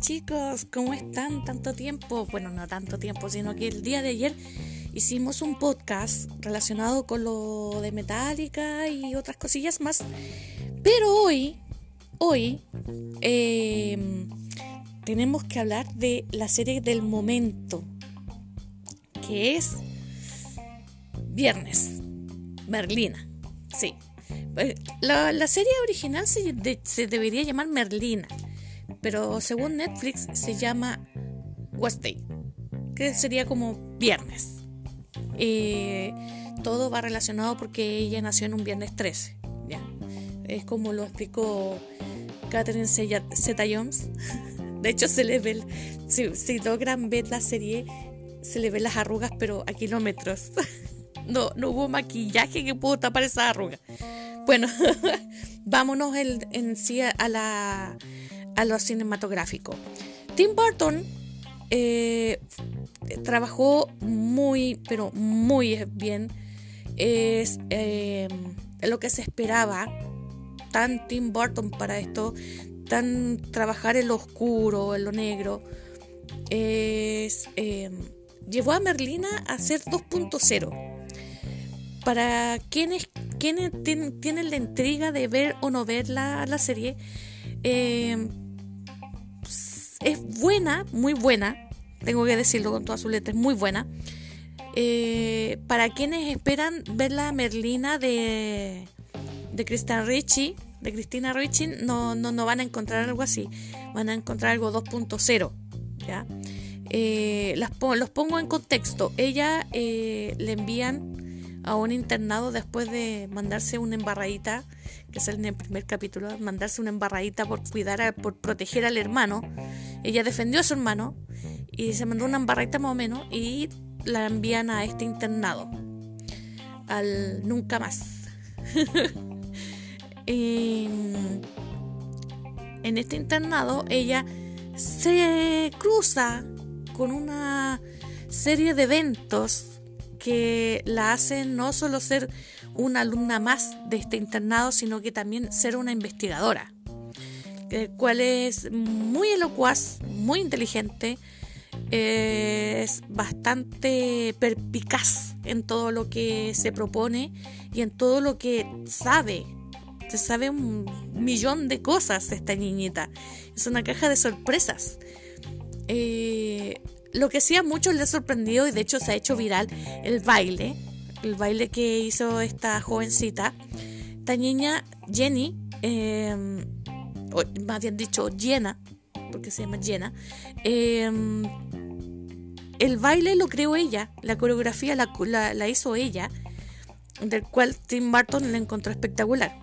chicos, ¿cómo están? Tanto tiempo, bueno, no tanto tiempo, sino que el día de ayer hicimos un podcast relacionado con lo de Metallica y otras cosillas más. Pero hoy, hoy, em, tenemos que hablar de la serie del momento, que es Viernes, Merlina, sí. Eh, la, la serie original se, se debería llamar Merlina pero según Netflix se llama Wednesday, que sería como viernes. Eh, todo va relacionado porque ella nació en un viernes 13. ¿ya? Es como lo explicó Catherine Zeta Jones. De hecho, se le ve, si, si logran ver la serie, se le ven las arrugas, pero a kilómetros. No, no hubo maquillaje que pudo tapar esa arruga. Bueno, vámonos en sí a la a lo cinematográfico. Tim Burton eh, trabajó muy, pero muy bien. Es eh, lo que se esperaba. Tan Tim Burton para esto, tan trabajar en lo oscuro, en lo negro. Eh, llevó a Merlina a ser 2.0. Para quienes, quienes tienen, la intriga de ver o no ver la, la serie, eh, es buena, muy buena, tengo que decirlo con todas sus letras, muy buena. Eh, para quienes esperan ver la Merlina de, de Christina Ricci, de Cristina Ricci, no, no, no van a encontrar algo así, van a encontrar algo 2.0. ¿ya? Eh, los pongo en contexto. Ella eh, le envían a un internado después de mandarse una embarradita, que es en el primer capítulo, mandarse una embarradita por cuidar, por proteger al hermano. Ella defendió a su hermano y se mandó una embarradita más o menos y la envían a este internado. Al nunca más. en este internado ella se cruza con una serie de eventos que la hacen no solo ser una alumna más de este internado, sino que también ser una investigadora el cual es muy elocuaz, muy inteligente, es bastante perpicaz en todo lo que se propone y en todo lo que sabe. Se sabe un millón de cosas esta niñita. Es una caja de sorpresas. Eh, lo que sí a muchos les ha sorprendido y de hecho se ha hecho viral el baile, el baile que hizo esta jovencita. Esta niña, Jenny, eh, o más bien dicho, llena, porque se llama llena, em, el baile lo creó ella, la coreografía la, la, hizo ella, del cual Tim Burton le encontró espectacular.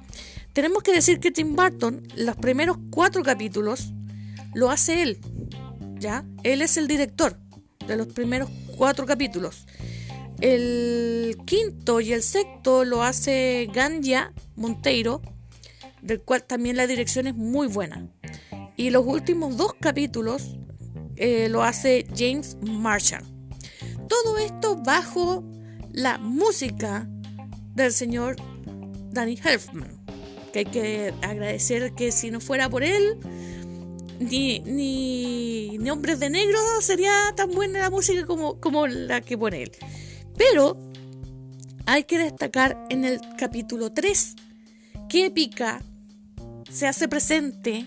Tenemos que decir que Tim Burton, los primeros cuatro capítulos, lo hace él, ¿ya? Él es el director de los primeros cuatro capítulos. El quinto y el sexto lo hace Ganja Monteiro, del cual también la dirección es muy buena. Y los últimos dos capítulos eh, lo hace James Marshall. Todo esto bajo la música del señor Danny Elfman. Que hay que agradecer que si no fuera por él, ni, ni, ni Hombres de Negro sería tan buena la música como, como la que pone él. Pero hay que destacar en el capítulo 3 que épica se hace presente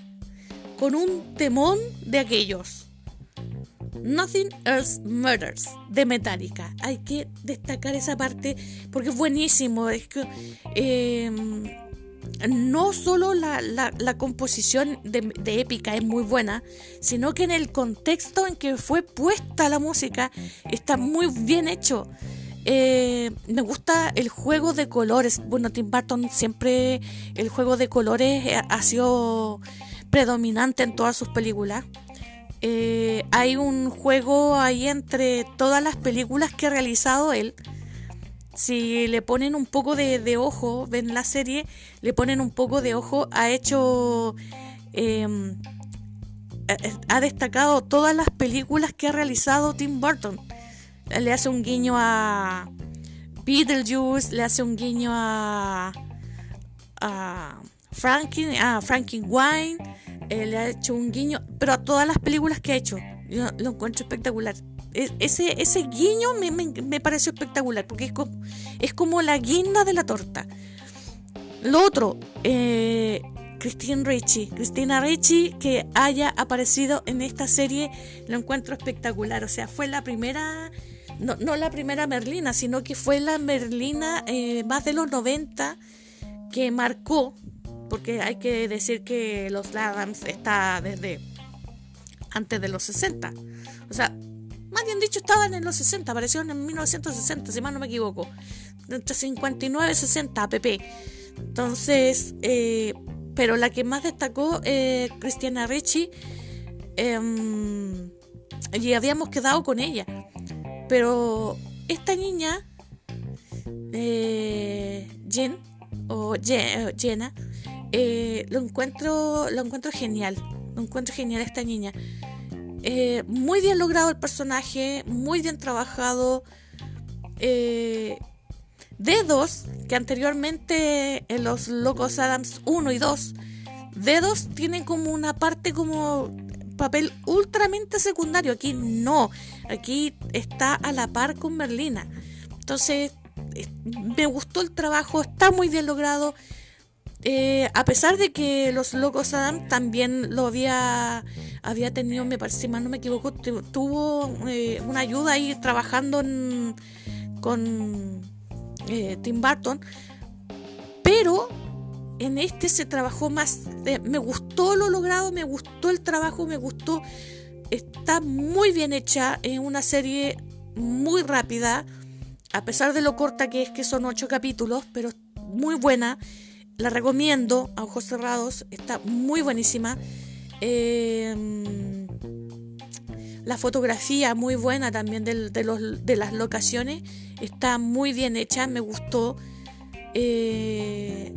con un temón de aquellos. Nothing Else Murders de Metallica. Hay que destacar esa parte porque es buenísimo. Es que em, no solo la, composición de, épica es muy buena, sino que en el contexto en que fue puesta la música está muy bien hecho. Eh, me gusta el juego de colores. Bueno, Tim Burton siempre el juego de colores eh, ha sido predominante en todas sus películas. Eh, hay un juego ahí entre todas las películas que ha realizado él. Si le ponen un poco de, ojo, ven la serie, le ponen un poco de ojo, ha hecho... Em, ha destacado todas las películas que ha realizado Tim Burton le hace un guiño a Beetlejuice, le hace un guiño a, a Frankie, ah, Frankie Wine eh, le ha hecho un guiño, pero a todas las películas que ha hecho, yo lo encuentro espectacular. E, ese, ese guiño me, me, pareció espectacular, porque es como, es como la guinda de la torta. Lo otro, eh, Christine Ricci. Cristina Ricci que haya aparecido en esta serie lo encuentro espectacular. O sea, fue la primera, no, no la primera Merlina, sino que fue la Merlina eh, más de los 90 que marcó, porque hay que decir que los Adams está desde antes de los 60. O sea, más bien dicho, estaban en los 60, aparecieron en 1960, si mal no me equivoco. Entre 59 y 60 app. Entonces, eh, pero la que más destacó, eh, Cristiana Ricci, em, y habíamos quedado con ella. Pero esta niña, eh, Jen, o Jenna, eh, lo, encuentro, lo encuentro genial. Lo encuentro genial esta niña. Eh, muy bien logrado el personaje, muy bien trabajado. Eh, Dedos, que anteriormente en los Locos Adams 1 y 2, Dedos tienen como una parte como papel ultramente secundario. Aquí no, aquí está a la par con Merlina. Entonces, me gustó el trabajo, está muy bien logrado. Eh, a pesar de que los Locos Adams también lo había, había tenido, me parece, si mal no me equivoco, tuvo eh, una ayuda ahí trabajando con eh, Tim Burton, pero en este se trabajó más, me gustó lo logrado, me gustó el trabajo, me gustó, está muy bien hecha, es una serie muy rápida, a pesar de lo corta que es, que son ocho capítulos, pero muy buena, la recomiendo a ojos cerrados, está muy buenísima. Em, la fotografía muy buena también de, los, de las locaciones está muy bien hecha, me gustó. Eh,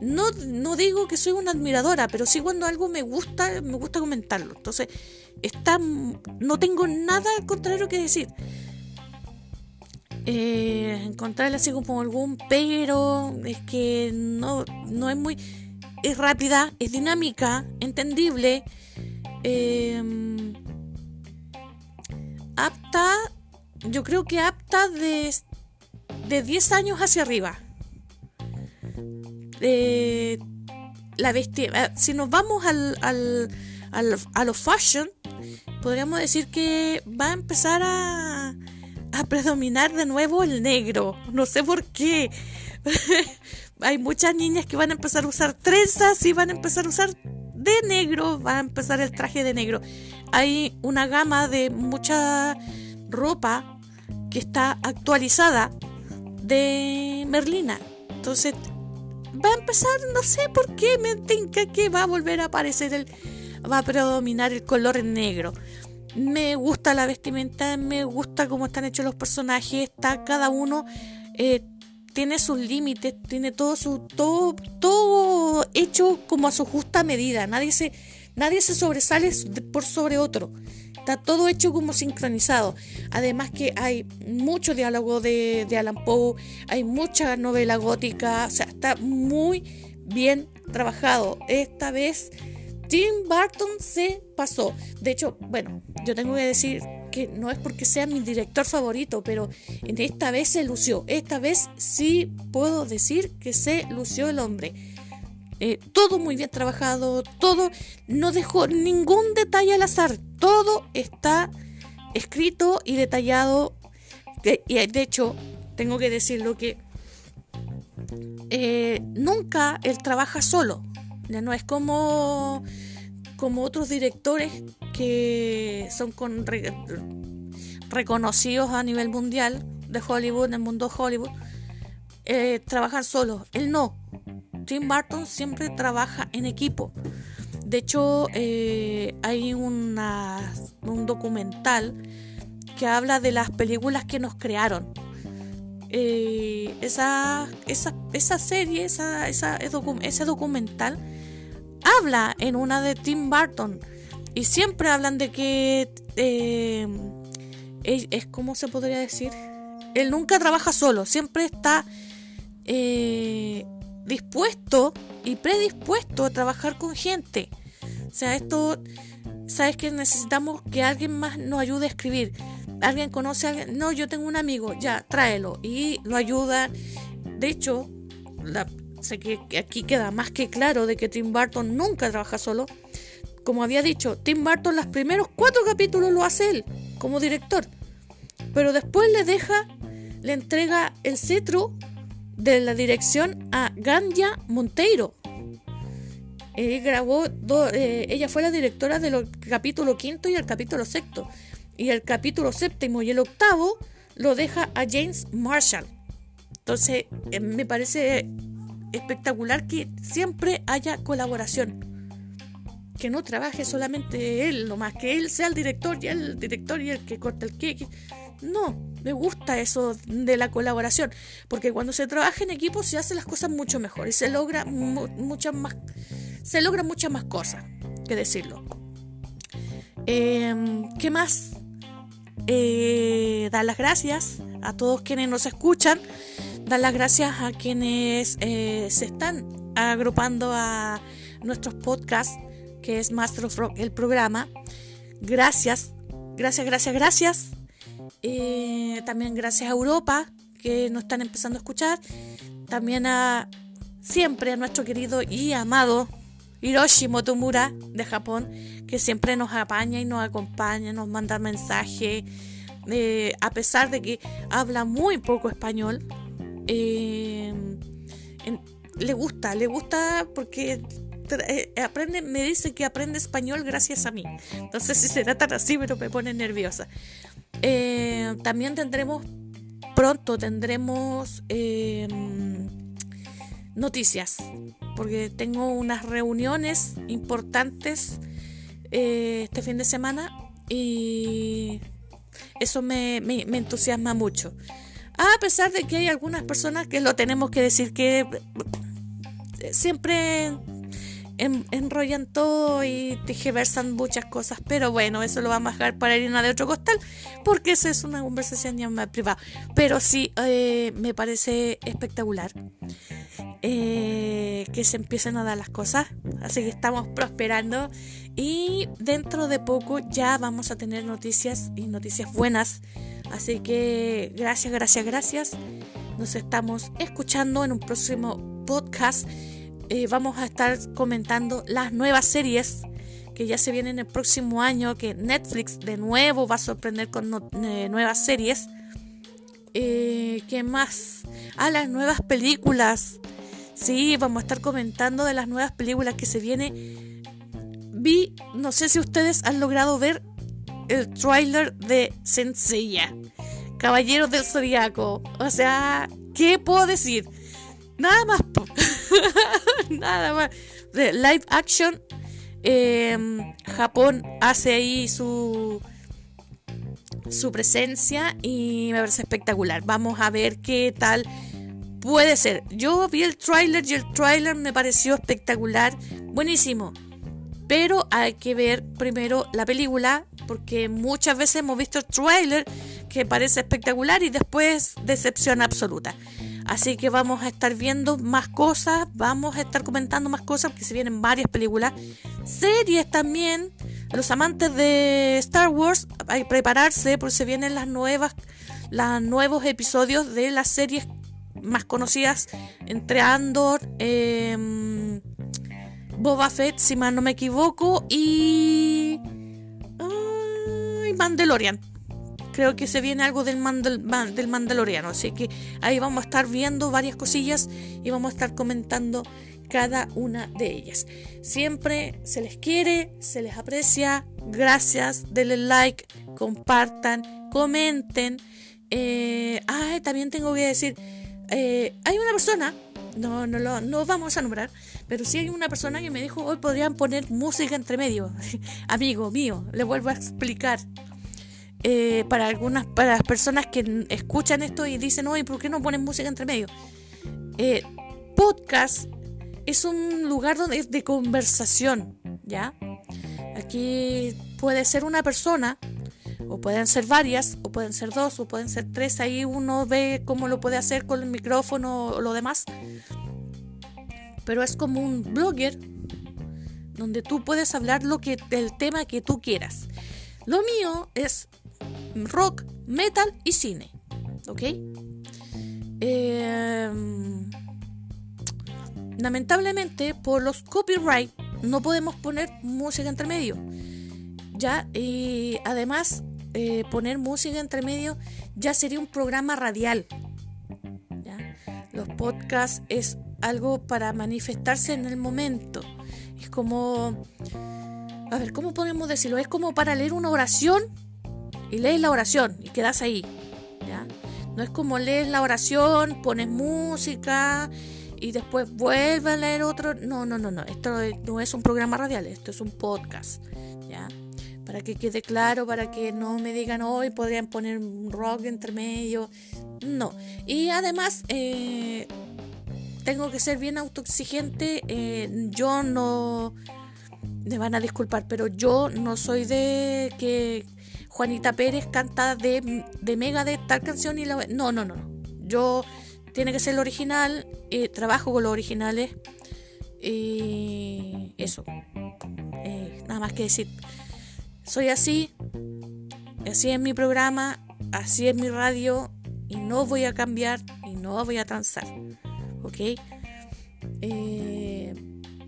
no, no digo que soy una admiradora, pero sí cuando algo me gusta, me gusta comentarlo. Entonces, está, no tengo nada al contrario que decir. Eh, encontrarle así como algún pero es que no, no es muy es rápida, es dinámica, entendible, eh, apta yo creo que apta de, de 10 años hacia arriba. la bestia, eh, si nos vamos al, al, a lo fashion, podríamos decir que va a empezar a, predominar de nuevo el negro. No sé por qué. Hay muchas niñas que van a empezar a usar trenzas y van a empezar a usar de negro, va a empezar el traje de negro. Hay una gama de mucha ropa que está actualizada de Merlina. Entonces va a empezar, no sé por qué, me tinca que va a volver a aparecer el, va a predominar el color negro. Me gusta la vestimenta, me gusta cómo están hechos los personajes, está cada uno eh, tiene sus límites, tiene todo su todo todo hecho como a su justa medida. Nadie se nadie se sobresale por sobre otro. Está todo hecho como sincronizado. Además que hay mucho diálogo de, Alan Poe, hay mucha novela gótica, o sea, está muy bien trabajado. Esta vez Tim Burton se pasó. De hecho, bueno, yo tengo que decir que no es porque sea mi director favorito, pero en esta vez se lució. Esta vez sí puedo decir que se lució el hombre. Eh, todo muy bien trabajado, todo, no dejó ningún detalle al azar, todo está escrito y detallado. y de hecho, tengo que decirlo que eh, nunca él trabaja solo. Ya no es como, como otros directores que son con, reconocidos a nivel mundial de Hollywood, en el mundo Hollywood, eh, trabajan solos. Él no. Tim Burton siempre trabaja en equipo. De hecho, eh, hay un documental que habla de las películas que nos crearon. Eh, esa, esa, esa, serie, esa, esa, ese documental, habla en una de Tim Burton. Y siempre hablan de que eh, es, como se podría decir. Él nunca trabaja solo, siempre está dispuesto y predispuesto a trabajar con gente. O sea, esto, sabes que necesitamos que alguien más nos ayude a escribir. Alguien conoce a alguien, no, yo tengo un amigo, ya, tráelo y lo ayuda. De hecho, que aquí queda más que claro de que Tim Burton nunca trabaja solo. Como había dicho, Tim Burton los primeros cuatro capítulos lo hace él como director. Pero después le deja, le entrega el cetro de la dirección a Ganya Monteiro. grabó eh, ella fue la directora del capítulo quinto y el capítulo sexto. Y el capítulo séptimo y el octavo lo deja a James Marshall. Entonces, eh, me parece espectacular que siempre haya colaboración. Que no trabaje solamente él, lo más que él sea el director y el director y el que corta el cake. No, me gusta eso de la colaboración, porque cuando se trabaja en equipo se hacen las cosas mucho mejor y se logra muchas más, se logra muchas más cosas, que decirlo. Em, ¿Qué más? Eh, dar las gracias a todos quienes nos escuchan, dar las gracias a quienes eh, se están agrupando a nuestros podcasts, que es Master of Rock, el programa. Gracias, gracias, gracias, gracias eh, también gracias a Europa, que nos están empezando a escuchar. También a siempre a nuestro querido y amado Hiroshi Motomura de Japón, que siempre nos apaña y nos acompaña, nos manda mensajes, eh, a pesar de que habla muy poco español. Eh, le gusta, le gusta porque aprende, me dice que aprende español gracias a mí. Entonces si será tan así, pero me pone nerviosa. Eh, también tendremos, pronto tendremos em, noticias, porque tengo unas reuniones importantes eh, este fin de semana y eso me, me, entusiasma mucho. A pesar de que hay algunas personas que lo tenemos que decir que siempre enrollan todo y versan muchas cosas, pero bueno, eso lo vamos a dejar para harina de otro costal, porque esa es una conversación ya más privada. Pero sí, eh, me parece espectacular eh, que se empiecen a dar las cosas, así que estamos prosperando y dentro de poco ya vamos a tener noticias y noticias buenas. Así que gracias, gracias, gracias. Nos estamos escuchando en un próximo podcast eh, vamos a estar comentando las nuevas series que ya se vienen el próximo año, que Netflix de nuevo va a sorprender con eh, nuevas series. Eh, ¿Qué más? Ah, las nuevas películas. Sí, vamos a estar comentando de las nuevas películas que se vienen. Vi, no sé si ustedes han logrado ver el tráiler de Senseiya, Caballeros del Zodiaco. O sea, ¿qué puedo decir? Nada más. Nada más. De live action. Em, Japón hace ahí su su presencia y me parece espectacular. Vamos a ver qué tal puede ser. Yo vi el tráiler y el tráiler me pareció espectacular, buenísimo. Pero hay que ver primero la película porque muchas veces hemos visto el tráiler que parece espectacular y después decepción absoluta. Así que vamos a estar viendo más cosas, vamos a estar comentando más cosas porque se vienen varias películas, series también. Los amantes de Star Wars, hay que prepararse porque se vienen las nuevas, los nuevos episodios de las series más conocidas entre Andor, em, Boba Fett, si mal no me equivoco, y, y Mandalorian creo que se viene algo del, del Mandaloriano. Así que ahí vamos a estar viendo varias cosillas y vamos a estar comentando cada una de ellas. Siempre se les quiere, se les aprecia. Gracias, denle like, compartan, comenten. Eh, también tengo que decir, eh, hay una persona, no, no lo no vamos a nombrar, pero sí hay una persona que me dijo, hoy podrían poner música entre medio. Amigo mío, le vuelvo a explicar. Eh, para algunas para las personas que escuchan esto y dicen, oye, ¿por qué no ponen música entre medio? Eh, podcast es un lugar donde de conversación, ¿ya? Aquí puede ser una persona, o pueden ser varias, o pueden ser dos, o pueden ser tres. Ahí uno ve cómo lo puede hacer con el micrófono o lo demás. Pero es como un blogger donde tú puedes hablar lo que, del tema que tú quieras. Lo mío es rock, metal y cine. ¿Ok? Em, lamentablemente, por los copyright, no podemos poner música entre medio. Ya, y además, eh, poner música entre medio ya sería un programa radial. Los podcasts es algo para manifestarse en el momento. Es como, a ver, ¿cómo podemos decirlo? Es como para leer una oración y lees la oración y quedas ahí. ¿ya? No es como lees la oración, pones música y después vuelves a leer otro. No, no, no, no. Esto no es un programa radial, esto es un podcast. ¿ya? Para que quede claro, para que no me digan hoy podrían poner un rock entre medio. No. Y además, eh, tengo que ser bien autoexigente. Eh, yo no. Me van a disculpar, pero yo no soy de que Juanita Pérez canta de, de Mega de tal canción y la... No, no, no. Yo tiene que ser lo original, eh, trabajo con los originales y eso. Eh, nada más que decir. Soy así, así es mi programa, así es mi radio y no voy a cambiar y no voy a transar. ¿Ok? Eh,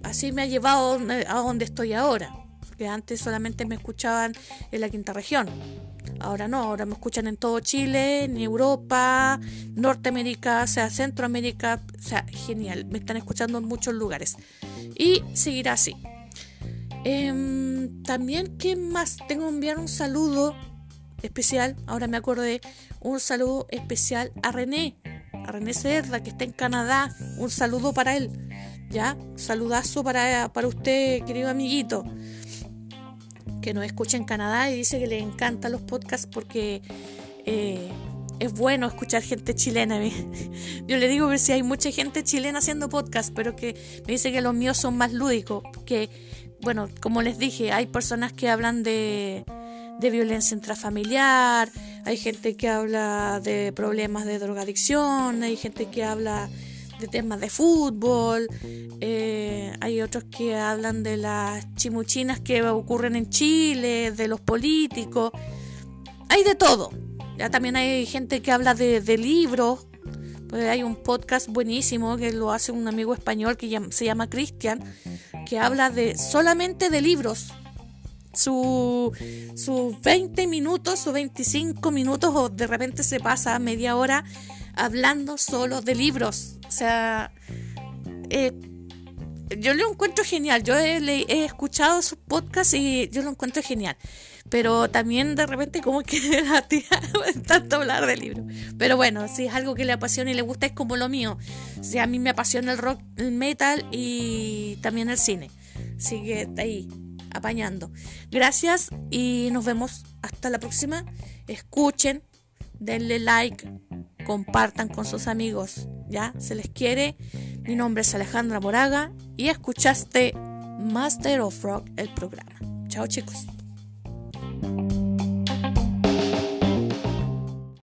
así me ha llevado a donde estoy ahora que antes solamente me escuchaban en la quinta región. Ahora no, ahora me escuchan en todo Chile, en Europa, Norteamérica, o sea, Centroamérica, o sea, genial, me están escuchando en muchos lugares. Y seguirá así. Em, también, ¿qué más? Tengo que enviar un saludo especial, ahora me acordé, un saludo especial a René, a René Cerda, que está en Canadá, un saludo para él, ¿ya? Saludazo para, para usted, querido amiguito que nos escucha en Canadá y dice que le encantan los podcasts porque eh, es bueno escuchar gente chilena. Yo le digo que si hay mucha gente chilena haciendo podcasts, pero que me dice que los míos son más lúdicos. Que, bueno, como les dije, hay personas que hablan de, de violencia intrafamiliar, hay gente que habla de problemas de drogadicción, hay gente que habla de temas de fútbol, eh, hay otros que hablan de las chimuchinas que ocurren en Chile, de los políticos, hay de todo. Ya también hay gente que habla de, libros, pues hay un podcast buenísimo que lo hace un amigo español que se llama Cristian, que habla de solamente de libros. Sus su 20 minutos o 25 minutos o de repente se pasa media hora hablando solo de libros. O sea, eh, yo lo encuentro genial. Yo he, escuchado sus podcasts y yo lo encuentro genial. Pero también de repente como que la tía tanto hablar de libros. Pero bueno, si es algo que le apasiona y le gusta es como lo mío. Si a mí me apasiona el rock, el metal y también el cine. Sigue ahí, apañando. Gracias y nos vemos hasta la próxima. Escuchen, denle like, compartan con sus amigos. Ya, se les quiere. Mi nombre es Alejandra Moraga y escuchaste Master of Rock, el programa. Chao chicos.